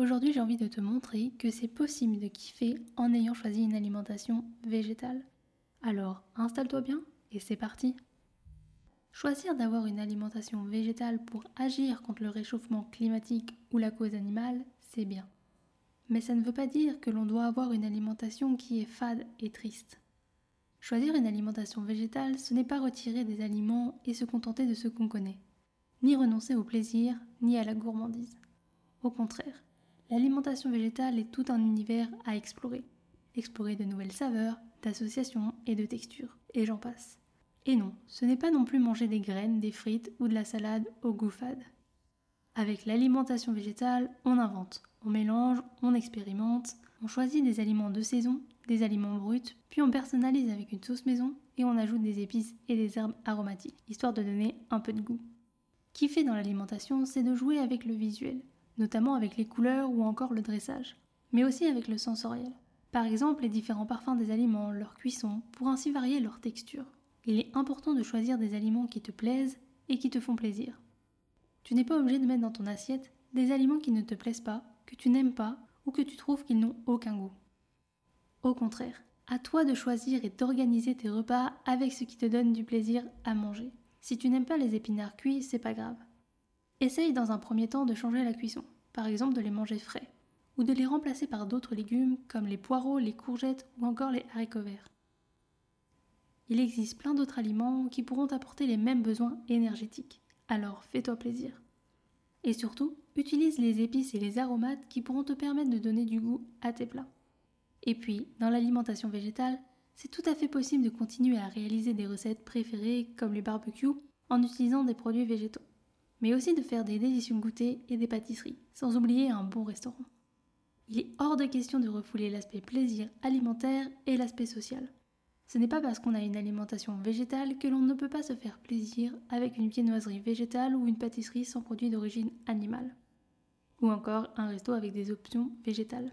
aujourd'hui j'ai envie de te montrer que c'est possible de kiffer en ayant choisi une alimentation végétale. Alors installe-toi bien et c'est parti Choisir d'avoir une alimentation végétale pour agir contre le réchauffement climatique ou la cause animale, c'est bien. Mais ça ne veut pas dire que l'on doit avoir une alimentation qui est fade et triste. Choisir une alimentation végétale, ce n'est pas retirer des aliments et se contenter de ce qu'on connaît, ni renoncer au plaisir, ni à la gourmandise. Au contraire, l'alimentation végétale est tout un univers à explorer. Explorer de nouvelles saveurs, d'associations et de textures, et j'en passe. Et non, ce n'est pas non plus manger des graines, des frites ou de la salade au goût fade. Avec l'alimentation végétale, on invente, on mélange, on expérimente, on choisit des aliments de saison, des aliments bruts, puis on personnalise avec une sauce maison et on ajoute des épices et des herbes aromatiques, histoire de donner un peu de goût. Kiffer dans l'alimentation, c'est de jouer avec le visuel, notamment avec les couleurs ou encore le dressage, mais aussi avec le sensoriel. Par exemple, les différents parfums des aliments, leur cuisson, pour ainsi varier leur texture. Il est important de choisir des aliments qui te plaisent et qui te font plaisir. Tu n'es pas obligé de mettre dans ton assiette des aliments qui ne te plaisent pas, que tu n'aimes pas ou que tu trouves qu'ils n'ont aucun goût. Au contraire, à toi de choisir et d'organiser tes repas avec ce qui te donne du plaisir à manger. Si tu n'aimes pas les épinards cuits, c'est pas grave. Essaye dans un premier temps de changer la cuisson, par exemple de les manger frais, ou de les remplacer par d'autres légumes comme les poireaux, les courgettes ou encore les haricots verts. Il existe plein d'autres aliments qui pourront apporter les mêmes besoins énergétiques, alors fais-toi plaisir. Et surtout, utilise les épices et les aromates qui pourront te permettre de donner du goût à tes plats. Et puis, dans l'alimentation végétale, c'est tout à fait possible de continuer à réaliser des recettes préférées comme les barbecues en utilisant des produits végétaux mais aussi de faire des délicieux goûters et des pâtisseries, sans oublier un bon restaurant. Il est hors de question de refouler l'aspect plaisir alimentaire et l'aspect social. Ce n'est pas parce qu'on a une alimentation végétale que l'on ne peut pas se faire plaisir avec une viennoiserie végétale ou une pâtisserie sans produits d'origine animale. Ou encore un resto avec des options végétales.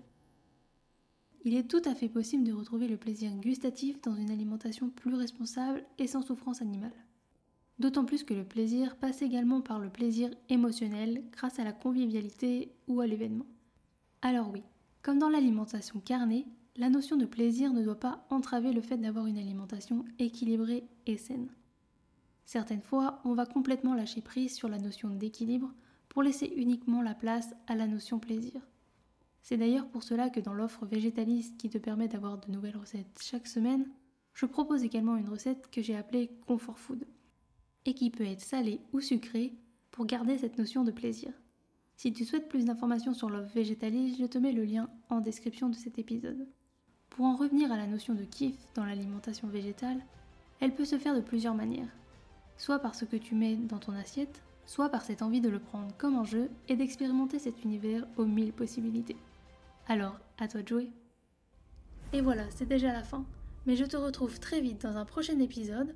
Il est tout à fait possible de retrouver le plaisir gustatif dans une alimentation plus responsable et sans souffrance animale. D'autant plus que le plaisir passe également par le plaisir émotionnel grâce à la convivialité ou à l'événement. Alors oui, comme dans l'alimentation carnée, la notion de plaisir ne doit pas entraver le fait d'avoir une alimentation équilibrée et saine. Certaines fois, on va complètement lâcher prise sur la notion d'équilibre pour laisser uniquement la place à la notion plaisir. C'est d'ailleurs pour cela que dans l'offre végétaliste qui te permet d'avoir de nouvelles recettes chaque semaine, je propose également une recette que j'ai appelée Comfort Food et qui peut être salé ou sucré pour garder cette notion de plaisir. Si tu souhaites plus d'informations sur l'offre végétaliste, je te mets le lien en description de cet épisode. Pour en revenir à la notion de kiff dans l'alimentation végétale, elle peut se faire de plusieurs manières. Soit par ce que tu mets dans ton assiette, soit par cette envie de le prendre comme un jeu et d'expérimenter cet univers aux mille possibilités. Alors, à toi de jouer. Et voilà, c'est déjà la fin. Mais je te retrouve très vite dans un prochain épisode